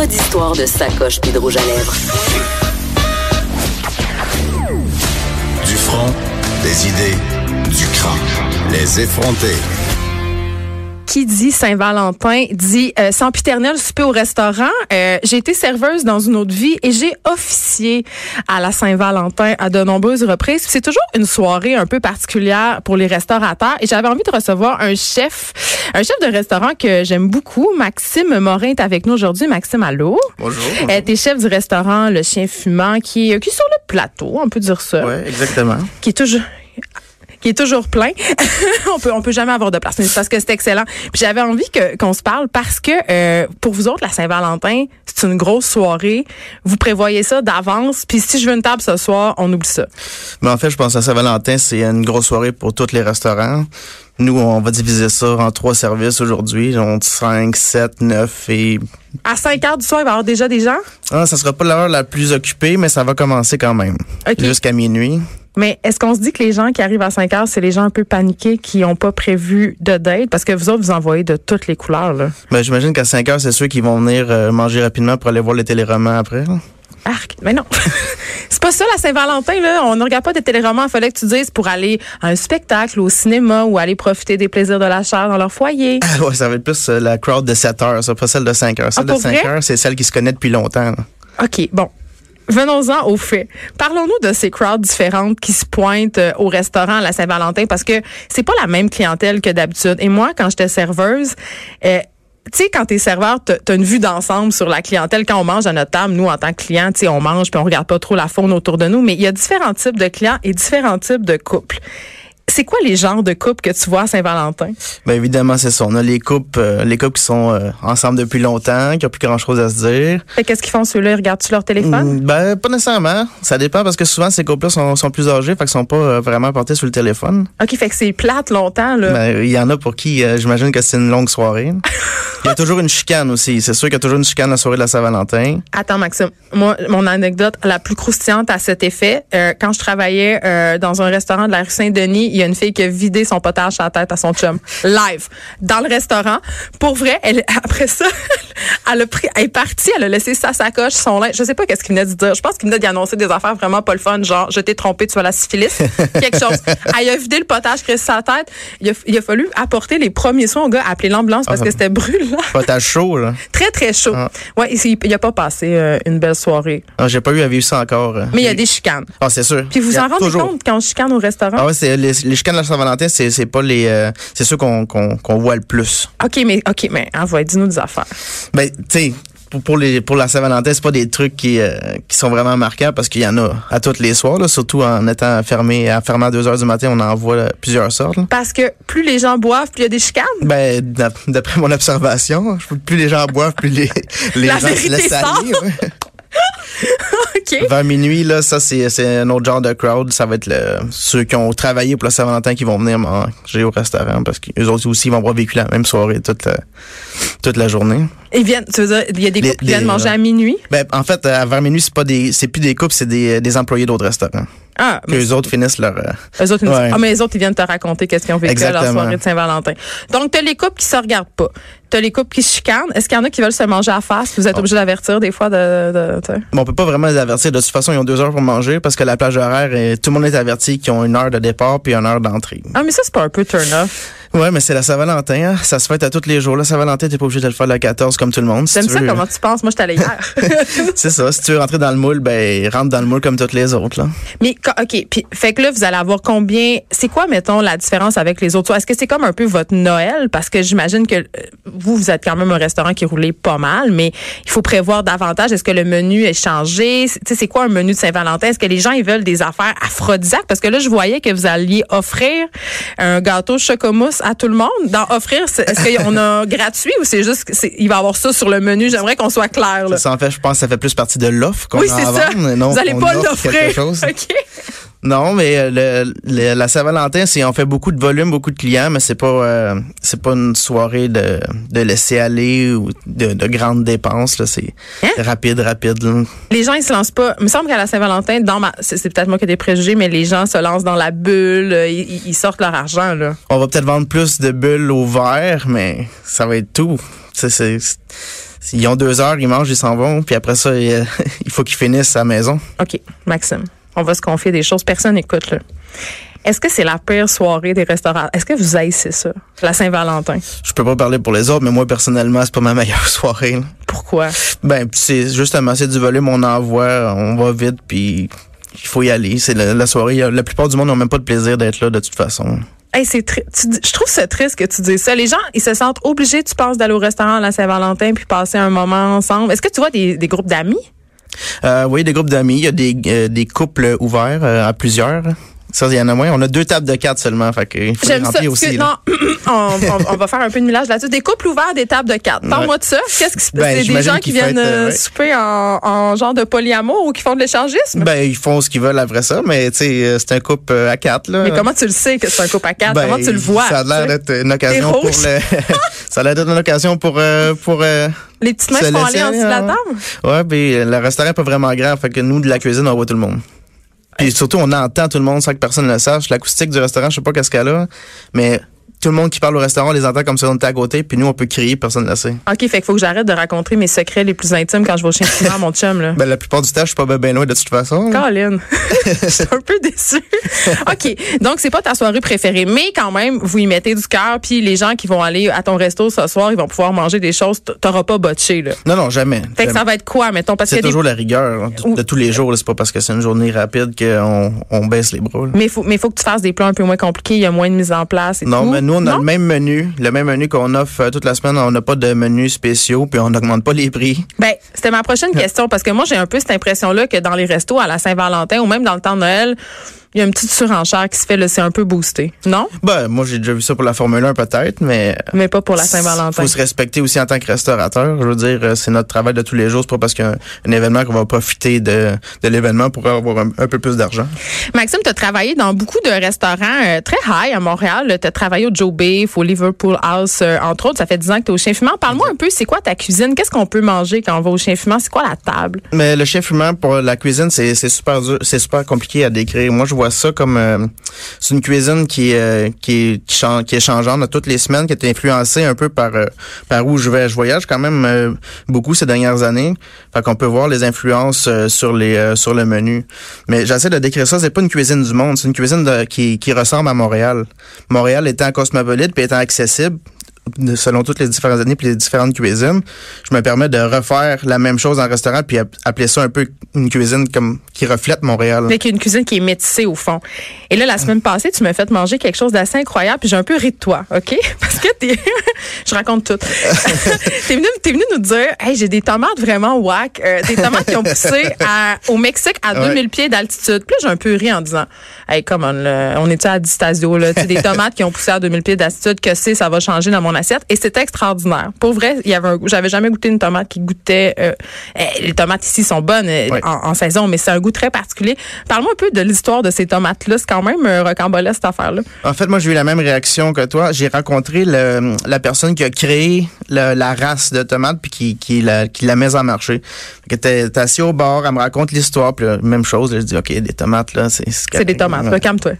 Pas d'histoire de sacoche puis rouge à lèvres. Du front, des idées, du crâne. Les effronter. Qui dit Saint-Valentin dit euh, sempiternel souper au restaurant. Euh, j'ai été serveuse dans une autre vie et j'ai officié à la Saint-Valentin à de nombreuses reprises. C'est toujours une soirée un peu particulière pour les restaurateurs et j'avais envie de recevoir un chef, un chef de restaurant que j'aime beaucoup. Maxime Morin est avec nous aujourd'hui. Maxime, allô? Bonjour. Euh, T'es chef du restaurant Le Chien Fumant qui, qui est sur le plateau, on peut dire ça. Oui, exactement. Qui est toujours qui est toujours plein. on peut on peut jamais avoir de place, mais c'est parce que c'est excellent. Puis j'avais envie que qu'on se parle parce que euh, pour vous autres la Saint-Valentin, c'est une grosse soirée. Vous prévoyez ça d'avance. Puis si je veux une table ce soir, on oublie ça. Mais en fait, je pense à Saint-Valentin, c'est une grosse soirée pour tous les restaurants. Nous, on va diviser ça en trois services aujourd'hui. On 5, 7, 9 et... À 5 heures du soir, il va y avoir déjà des gens? Ah, ça sera pas l'heure la plus occupée, mais ça va commencer quand même. Jusqu'à minuit. Mais est-ce qu'on se dit que les gens qui arrivent à 5 heures, c'est les gens un peu paniqués qui n'ont pas prévu de date? Parce que vous autres, vous envoyez de toutes les couleurs, là. Ben, j'imagine qu'à 5 heures, c'est ceux qui vont venir euh, manger rapidement pour aller voir les téléromans après. là. Arc. Mais non. c'est pas ça, la Saint-Valentin, là. On ne regarde pas des téléromans. Il fallait que tu dises pour aller à un spectacle, au cinéma ou aller profiter des plaisirs de la chair dans leur foyer. Ah ouais, ça va être plus euh, la crowd de 7 heures, ça, pas celle de 5 heures. Celle Ah, de pour 5 vrai? heures, c'est celle qui se connaît depuis longtemps. là. OK, bon. Venons-en aux faits. Parlons-nous de ces crowds différentes qui se pointent euh, au restaurant à la Saint-Valentin parce que c'est pas la même clientèle que d'habitude. Et moi, quand j'étais serveuse, euh, tu sais, quand t'es serveur, t'as une vue d'ensemble sur la clientèle. Quand on mange à notre table, nous, en tant que clients, tu sais, on mange puis on regarde pas trop la faune autour de nous. Mais il y a différents types de clients et différents types de couples. C'est quoi les genres de couples que tu vois à Saint-Valentin? Ben évidemment, c'est ça. On a les couples, euh, les couples qui sont euh, ensemble depuis longtemps, qui ont plus grand chose à se dire. Fait qu'est-ce qu'ils font ceux-là? Ils regardent-tu leur téléphone? Mm, Ben pas nécessairement. Ça dépend parce que souvent ces couples-là sont, sont plus âgés, fait qu'ils sont pas euh, vraiment portés sur le téléphone. OK, fait que c'est plate longtemps, là. Ben il y en a pour qui, j'imagine que c'est une longue soirée. Il y a toujours une chicane aussi. C'est sûr qu'il y a toujours une chicane la soirée de la Saint-Valentin. Attends, Maxime. Moi, mon anecdote la plus croustillante à cet effet, quand je travaillais dans un restaurant de la rue Saint-Denis, y a une fille qui a vidé son potage à la tête à son chum. Live. Dans le restaurant. Pour vrai, elle, après ça, elle, a pris, elle est partie, elle a laissé sa sacoche, son linge. Je sais pas qu'est-ce qu'il venait de dire. Je pense qu'il venait d'y annoncer des affaires vraiment pas le fun, genre, je t'ai trompé, tu as la syphilis. Quelque chose. Elle a vidé le potage qui sa tête. Il a, il a fallu apporter les premiers soins au gars, appeler l'ambulance parce Ah, que c'était brûlant. Potage chaud, là. Très, très chaud. Ah. Ouais, il, il a pas passé euh, une belle soirée. Ah, J'ai pas eu à vivre ça encore. Mais il y a des chicanes. Ah, c'est sûr. Puis vous en rendez toujours. compte quand on chicane au restaurant? Ah ouais, c'est les, chicanes de la Saint-Valentin, c'est c'est pas les, euh, c'est ceux qu'on qu'on qu'on voit le plus. OK, mais OK, mais envoie, dis-nous des affaires. Ben, tu sais, pour, pour les pour la Saint-Valentin, c'est pas des trucs qui euh, qui sont vraiment marquants parce qu'il y en a à toutes les soirs, là, surtout en étant fermé à fermé à 2 heures du matin, on en voit là, plusieurs sortes. là. Parce que plus les gens boivent, plus il y a des chicanes? Ben, d'ap- d'après mon observation, plus les gens boivent, plus les, les La gens se vérité laissent sort. aller. ouais. OK. Vers minuit, là, ça, c'est c'est un autre genre de crowd. Ça va être le, ceux qui ont travaillé pour la Saint-Valentin qui vont venir manger au restaurant parce qu'eux autres aussi ils vont avoir vécu la même soirée toute la, toute la journée. Ils viennent, tu veux dire, il y a des Les- couples qui viennent manger à minuit? Ben, en fait, à vers minuit, c'est pas des, c'est plus des couples, c'est des, des employés d'autres restaurants. Ah, Que les autres finissent leur, euh, eux autres, Ouais. ah, mais les autres, ils viennent te raconter qu'est-ce qu'ils ont vécu à leur soirée de Saint-Valentin. Donc, t'as les couples qui se regardent pas. T'as les couples qui se chicanent. Est-ce qu'il y en a qui veulent se manger à face? Vous êtes Oh. obligé d'avertir des fois de, de. Mais on peut pas vraiment les avertir. De toute façon, ils ont deux heures pour manger parce que la plage horaire, est- tout le monde est averti qu'ils ont une heure de départ puis une heure d'entrée. Ah, mais ça, c'est pas un peu turn-off. Ouais, mais c'est la Saint-Valentin. Hein? Ça se fête à tous les jours. La Saint-Valentin, t'es pas obligé de le faire le 14 comme tout le monde. Si J'aime tu ça, veux- comment tu penses? Moi, je t'allais hier. C'est ça. Si tu veux rentrer dans le moule, ben rentre dans le moule comme toutes les autres. Là. Mais OK, puis fait que là vous allez avoir combien c'est quoi mettons la différence avec les autres? Est-ce que c'est comme un peu votre Noël? Parce que j'imagine que euh, vous vous êtes quand même un restaurant qui roulait pas mal mais il faut prévoir davantage est-ce que le menu est changé? Tu sais c'est quoi un menu de Saint-Valentin? Est-ce que les gens ils veulent des affaires aphrodisiaques? Parce que là je voyais que vous alliez offrir un gâteau chocomousse à tout le monde d'en offrir? Est-ce qu'on a gratuit ou c'est juste qu'il va y avoir ça sur le menu? J'aimerais qu'on soit clair. Là. Ça, en fait, je pense que ça fait plus partie de l'offre qu'on Oui, a c'est à ça. vendre, non Vous allez qu'on pas l'offrir. quelque chose. OK. Non, mais euh, le, le- la Saint-Valentin, c'est on fait beaucoup de volume, beaucoup de clients, mais c'est pas euh, c'est pas une soirée de, de laisser aller ou de, de grandes dépenses. Là, c'est Hein? rapide, rapide. là. Les gens, ils se lancent pas. Il me semble qu'à la Saint-Valentin, dans ma, c'est, peut-être moi qui ai des préjugés, mais les gens se lancent dans la bulle, euh, ils, sortent leur argent, là. On va peut-être vendre plus de bulles au verre, mais ça va être tout. C'est, ils ont deux heures, ils mangent, ils s'en vont, puis après ça, il, il faut qu'ils finissent à la maison. OK, Maxime, on va se confier des choses. Personne n'écoute, là. Est-ce que c'est la pire soirée des restaurants? Est-ce que vous haïssez ça, la Saint-Valentin? Je peux pas parler pour les autres, mais moi personnellement, c'est pas ma meilleure soirée. là. Pourquoi? Ben, puis c'est justement, c'est du volume, on envoie, on va vite, puis il faut y aller. C'est la, la soirée. La plupart du monde n'ont même pas de plaisir d'être là de toute façon. Hey, c'est dis- je trouve ça triste que tu dises ça. Les gens, ils se sentent obligés, tu penses, d'aller au restaurant à la Saint-Valentin puis passer un moment ensemble. Est-ce que tu vois des, des groupes d'amis? Euh, oui, des groupes d'amis, il y a des, euh, des couples ouverts euh, à plusieurs. Ça, il y en a moins. On a deux tables de quatre seulement, fait que il faut les J'aime ça. que- aussi. non, on, on- on va faire un peu de millage là-dessus. Des couples ouverts, des tables de quatre. Parle-moi de ça. Qu'est-ce qui se passe? Ben, c'est des j'imagine gens qui viennent ouais. souper en, en genre de polyamour ou qui font de l'échangisme? Ben, ils font ce qu'ils veulent après ça, mais tu sais, c'est un couple à quatre, là. Mais comment tu le sais que c'est un couple à quatre? Ben, comment tu le vois? Ça a l'air d'être une occasion pour le. ça a l'air d'être une occasion pour pour. Euh, Les petites mains aller laisser en dessous de la table? Ouais, puis le restaurant est pas vraiment grand, fait que nous de la cuisine on voit tout le monde. Puis surtout on entend tout le monde sans que personne ne le sache. L'acoustique du restaurant, je sais pas qu'est-ce qu'elle a, mais tout le monde qui parle au restaurant, on les entend comme si on était à côté, puis nous on peut crier, personne ne le sait. OK, fait qu'il faut que j'arrête de raconter mes secrets les plus intimes quand je vais au chien à mon chum, là. Ben la plupart du temps, je suis pas ben, ben loin de toute façon. Colin, je suis un peu déçue. OK, donc c'est pas ta soirée préférée, mais quand même, vous y mettez du cœur, puis les gens qui vont aller à ton resto ce soir, ils vont pouvoir manger des choses, t'auras pas botché, là. Non, non, jamais. Fait que ça va être quoi, mettons, parce C'est des... toujours la rigueur hein, de, Ou- de tous les jours. C'est pas parce que c'est une journée rapide qu'on on baisse les bras. là. Mais faut, mais faut que tu fasses des plats un peu moins compliqués, il y a moins de mise en place et Non, tout. mais nous, on a Non? le même menu. Le même menu qu'on offre euh, toute la semaine. On n'a pas de menu spéciaux, puis on n'augmente pas les prix. Ben, c'était ma prochaine question parce que moi j'ai un peu cette impression là que dans les restos à la Saint-Valentin ou même dans le temps de Noël, il y a une petite surenchère qui se fait là, c'est un peu boosté. Non? Ben, moi, j'ai déjà vu ça pour la Formule 1, peut-être, mais. euh, Mais pas pour la Saint-Valentin. faut se respecter aussi en tant que restaurateur. Je veux dire, euh, c'est notre travail de tous les jours. C'est pas parce qu'il y a un, événement qu'on va profiter de, de l'événement pour avoir un, un peu plus d'argent. Maxime, tu as travaillé dans beaucoup de restaurants euh, très high à Montréal. Tu as travaillé au Joe Beef, au Liverpool House, euh, entre autres. Ça fait 10 ans que tu es au chien fumant. Parle-moi un peu, c'est quoi ta cuisine? Qu'est-ce qu'on peut manger quand on va au chien fumant? C'est quoi la table? Mais le chef humain pour la cuisine, c'est c'est super dur, c'est super compliqué à décrire. Moi, je vois ça comme euh, c'est une cuisine qui euh, qui qui, chan- qui est changeante toutes les semaines, qui est influencée un peu par euh, par où je vais. Je voyage quand même euh, beaucoup ces dernières années, fait qu'on peut voir les influences euh, sur les euh, sur le menu. Mais j'essaie de décrire ça. C'est pas une cuisine du monde, c'est une cuisine qui qui ressemble à Montréal. Montréal étant cosmopolite puis étant accessible selon toutes les différentes années puis les différentes cuisines, je me permets de refaire la même chose en restaurant puis app- appeler ça un peu une cuisine comme qui reflète Montréal. Une cuisine qui est métissée au fond. Et là, la semaine passée, tu m'as fait manger quelque chose d'assez incroyable, puis j'ai un peu ri de toi, OK? Parce que t'es... je raconte tout. t'es venu, t'es venu nous dire, hey, j'ai des tomates vraiment whack, euh, des tomates qui ont poussé à- au Mexique à Ouais. 2000 pieds d'altitude. Puis là, j'ai un peu ri en disant, hey, come on, là, on est-tu à Distasio, là? Des tomates qui ont poussé à 2000 pieds d'altitude, que c'est, ça va changer dans mon assiette. Et c'était extraordinaire. Pour vrai, il y avait un goût. J'avais jamais goûté une tomate qui goûtait, euh, eh, les tomates ici sont bonnes euh, en, en saison, mais c'est un goût très particulier. Parle-moi un peu de l'histoire de ces tomates-là. C'est quand même euh, rocambolesque, cette affaire-là. En fait, moi, j'ai eu la même réaction que toi. J'ai rencontré le, la personne qui a créé le- la race de tomates puis qui, qui, la, qui la met en marché. Que t'es, assis au bord, elle me raconte l'histoire, puis là, même chose. là, je dis, OK, des tomates, là, c'est... C'est des tomates. Là, Calme-toi.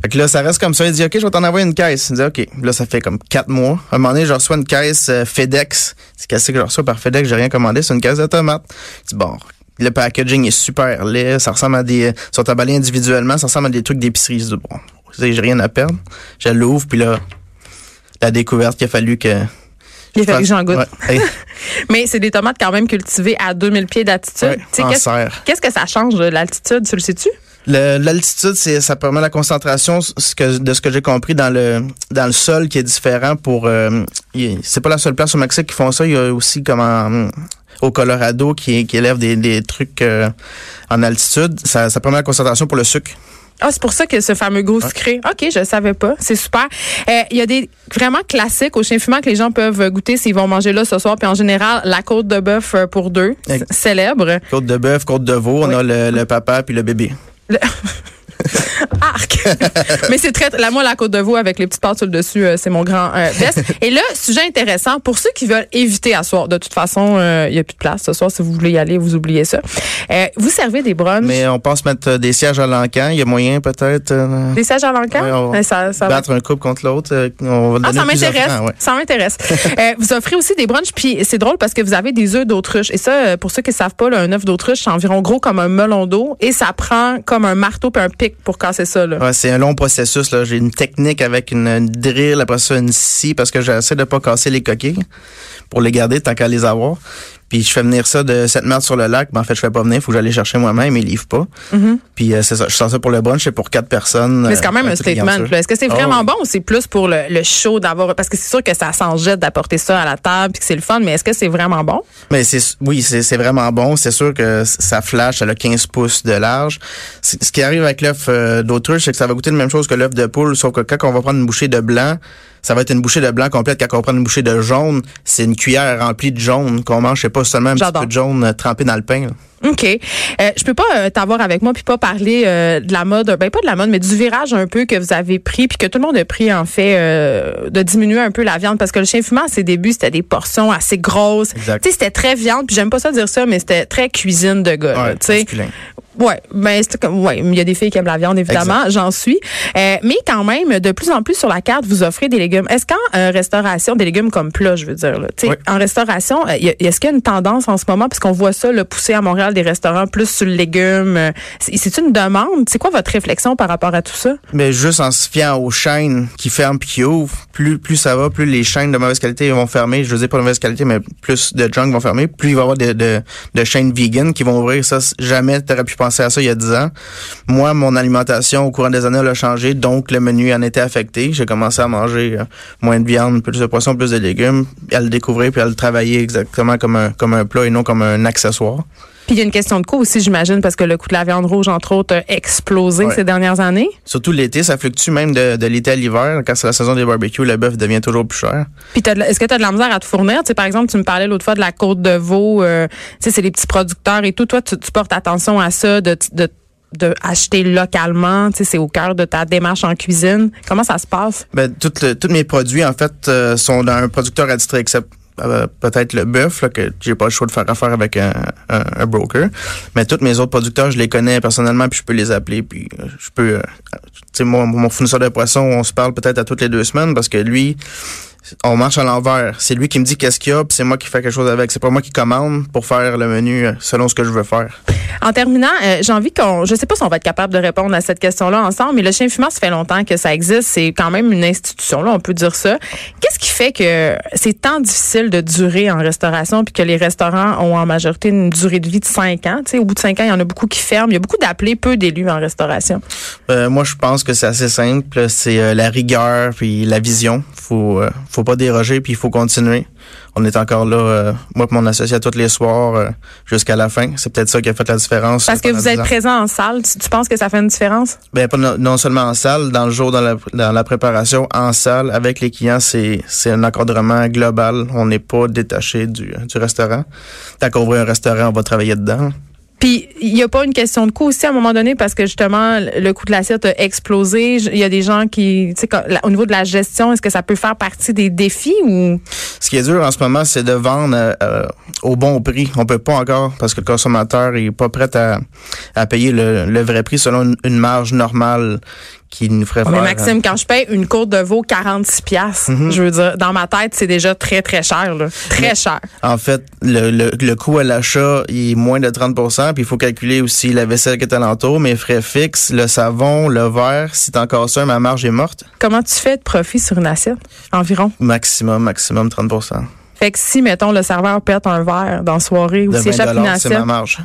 Fait que là, ça reste comme ça. Il dit, OK, je vais t'en envoyer une caisse. Il dit, OK. Là, ça fait comme quatre mois. À un moment donné, je reçois une caisse euh, FedEx. C'est qu'est-ce que je reçois par FedEx? J'ai rien commandé. C'est une caisse de tomates. Je dis, bon, le packaging est super laid. Ça ressemble à des, ils sont emballés individuellement. Ça ressemble à des trucs d'épicerie. Je dis, bon, j'ai rien à perdre. Je l'ouvre, puis là, la découverte qu'il a fallu que... Il fallu que j'en goûte. Ouais. Hey, Mais c'est des tomates quand même cultivées à 2000 pieds d'altitude. ouais, qu'est-ce, que ça change de l'altitude? Tu le sais-tu? L'altitude, c'est ça permet la concentration ce que, de ce que j'ai compris dans le dans le sol qui est différent pour euh, c'est pas la seule place au Mexique qui font ça, il y a aussi comme en- au Colorado qui, qui élève des, des trucs euh, en altitude, ça, ça permet la concentration pour le sucre. Ah, c'est pour ça que ce fameux goût sucré. OK, je savais pas. C'est super. Euh, Il y a des vraiment classiques au chien fumant que les gens peuvent goûter s'ils vont manger là ce soir. Puis en général, la côte de bœuf euh, pour deux, célèbre. Côte de bœuf, côte de veau, on a le, le papa puis le bébé. Le- Arc. Mais c'est très la moi la côte de veau avec les petites pâtes sur le dessus, euh, c'est mon grand euh, best. Et là, sujet intéressant pour ceux qui veulent éviter à soir. De toute façon, euh, il y a plus de place ce soir si vous voulez y aller, vous oubliez ça. Euh, vous servez des brunchs, Mais on pense mettre euh, des sièges à l'encan. Il y a moyen peut-être euh, des sièges à l'encan? Ouais, on Euh, ça, va battre un couple contre l'autre. euh, on va Ah, donner ça m'intéresse. ouais. Ça m'intéresse. Euh, vous offrez aussi des brunchs, puis c'est drôle parce que vous avez des œufs d'autruche. Et ça, euh, pour ceux qui ne savent pas, là, un œuf d'autruche, c'est environ gros comme un melon d'eau et ça prend comme un marteau puis un pic pour casser ça. C'est un long processus. J'ai une technique avec une, une drill, après ça une scie, parce que j'essaie de pas casser les coquilles pour les garder tant qu'à les avoir. Puis je fais venir ça de cette merde sur le lac. Mais en fait, je fais pas venir. faut que j'aille chercher moi-même. Ils livrent pas. Puis euh, c'est ça. Je sens ça pour le brunch. C'est pour quatre personnes. Mais c'est quand même euh, un statement. Est-ce que c'est vraiment oui. bon ou c'est plus pour le, le show d'avoir... Parce que c'est sûr que ça s'en jette d'apporter ça à la table puis que c'est le fun, mais est-ce que c'est vraiment bon? Mais c'est oui, c'est vraiment bon. C'est sûr que ça flash, ça a 15 pouces de large. Ce qui arrive avec l'œuf euh, d'autruche, c'est que ça va goûter la même chose que l'œuf de poule, sauf que quand on va prendre une bouchée de blanc, ça va être une bouchée de blanc complète. Quand on prend une bouchée de jaune, c'est une cuillère remplie de jaune qu'on mange. C'est pas seulement un petit peu de jaune euh, trempé dans le pain. là. OK. Euh, je peux pas euh, t'avoir avec moi puis pas parler euh, de la mode, ben pas de la mode, mais du virage un peu que vous avez pris puis que tout le monde a pris en fait euh, de diminuer un peu la viande parce que le chien fumant à ses débuts c'était des portions assez grosses. Tu sais c'était très viande puis j'aime pas ça dire ça mais c'était très cuisine de gars. Ouais, tu sais. masculin. Ouais, ben c'est comme ouais, il y a des filles qui aiment la viande évidemment, j'en suis. Euh, mais quand même, de plus en plus sur la carte, vous offrez des légumes. Est-ce qu'en euh, restauration, des légumes comme plat, je veux dire, là, tu sais, Oui. en restauration, euh, est-ce qu'il y a une tendance en ce moment, puisqu'on voit ça le pousser à Montréal des restaurants plus sur le légume, euh, c'est une demande. C'est quoi votre réflexion par rapport à tout ça? Mais juste en se fiant aux chaînes qui ferment puis qui ouvrent, plus plus ça va, plus les chaînes de mauvaise qualité vont fermer. Je veux dire pas de mauvaise qualité, mais plus de junk vont fermer. Plus il va y avoir de, de, chaînes vegan qui vont ouvrir. Ça, jamais t'aurais pu penser à ça il y a 10 ans. Moi, mon alimentation au courant des années elle a changé, donc le menu en était affecté. J'ai commencé à manger euh, moins de viande, plus de poisson, plus de légumes, à le découvrir puis à le travailler exactement comme un comme un plat et non comme un accessoire. Puis il y a une question de coût aussi, j'imagine, parce que le coût de la viande rouge, entre autres, a explosé Ouais. ces dernières années. Surtout l'été, ça fluctue même de, de l'été à l'hiver. Quand c'est la saison des barbecues, le bœuf devient toujours plus cher. Puis est-ce que tu as de la misère à te fournir? Tu sais, par exemple, tu me parlais l'autre fois de la côte de veau, euh, tu sais, c'est les petits producteurs et tout. Toi, tu, tu portes attention à ça, de, de, de acheter localement. Tu sais, c'est au cœur de ta démarche en cuisine. Comment ça se passe? Ben, tous mes produits, en fait, euh, sont d'un producteur attitré, except euh, peut-être le bœuf, que j'ai pas le choix de faire affaire avec un, un- un broker. Mais tous mes autres producteurs, je les connais personnellement, puis je peux les appeler, puis euh, je peux... euh, tu sais, moi, mon fournisseur de poissons, on se parle peut-être à toutes les deux semaines, parce que lui, on marche à l'envers. C'est lui qui me dit qu'est-ce qu'il y a, puis c'est moi qui fais quelque chose avec. C'est pas moi qui commande pour faire le menu euh, selon ce que je veux faire. En terminant, euh, j'ai envie qu'on, je sais pas si on va être capable de répondre à cette question-là ensemble, mais le chien fumeur, ça fait longtemps que ça existe. C'est quand même une institution, là, on peut dire ça. Qu'est-ce qui fait que c'est tant difficile de durer en restauration puis que les restaurants ont en majorité une durée de vie de 5 ans? Tu sais, au bout de 5 ans, il y en a beaucoup qui ferment. Il y a beaucoup d'appelés, peu d'élus en restauration. Euh, moi, je pense que c'est assez simple. C'est euh, la rigueur puis la vision. Faut, euh, faut pas déroger puis il faut continuer. On est encore là, euh, moi et mon associé, tous les soirs euh, jusqu'à la fin. C'est peut-être ça qui a fait la différence. Parce que vous 10 êtes ans. présent en salle. Tu, tu penses que ça fait une différence? Ben, pas non, non seulement en salle, dans le jour, dans la, dans la préparation, en salle, avec les clients, c'est, c'est un encadrement global. On n'est pas détaché du, du restaurant. Tant qu'on ouvre un restaurant, on va travailler dedans. Puis, il n'y a pas une question de coût aussi à un moment donné parce que justement, le coût de l'assiette a explosé. Il y a des gens qui, tu sais, au niveau de la gestion, est-ce que ça peut faire partie des défis ou? Ce qui est dur en ce moment, c'est de vendre euh, au bon prix. On peut pas encore parce que le consommateur est pas prêt à, à payer le, le vrai prix selon une marge normale qui nous ferait Mais faire. Maxime, quand je paye une côte de veau 46 pièces, Mhm. je veux dire, dans ma tête, c'est déjà très, très cher, là. Très cher. En fait, le, le, le coût à l'achat est moins de 30% puis il faut calculer aussi la vaisselle qui est alentour, mes frais fixes, le savon, le verre. Si t'es encore ça, ma marge est morte. Comment tu fais de profit sur une assiette? Environ. Maximum, maximum 30% Fait que si, mettons, le serveur pète un verre dans la soirée ou De s'il 20 échappe une c'est assiette, ma marge.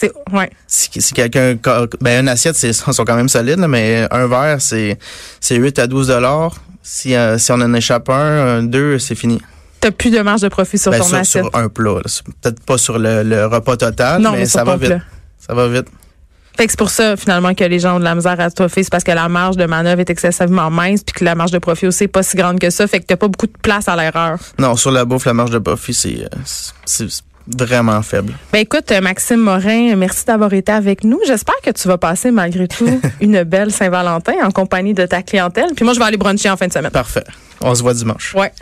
C'est, ouais. si, si quelqu'un ben une assiette c'est sont quand même solides là, mais un verre c'est c'est 8 à 12 dollars si euh, si on en échappe un, un, deux c'est fini T'as plus de marge de profit sur Ben, ton sur, assiette. sur un plat peut-être pas sur le, le repas total Non, mais, ça va vite plat. ça va vite Fait que c'est pour ça, finalement, que les gens ont de la misère à toffer. C'est parce que la marge de manœuvre est excessivement mince, puis que la marge de profit aussi n'est pas si grande que ça. Fait que t'as pas beaucoup de place à l'erreur. Non, sur la bouffe, la marge de profit, c'est euh, c'est vraiment faible. Ben écoute, Maxime Morin, merci d'avoir été avec nous. J'espère que tu vas passer malgré tout une belle Saint-Valentin en compagnie de ta clientèle. Puis moi, je vais aller bruncher en fin de semaine. Parfait. On se voit dimanche. Ouais.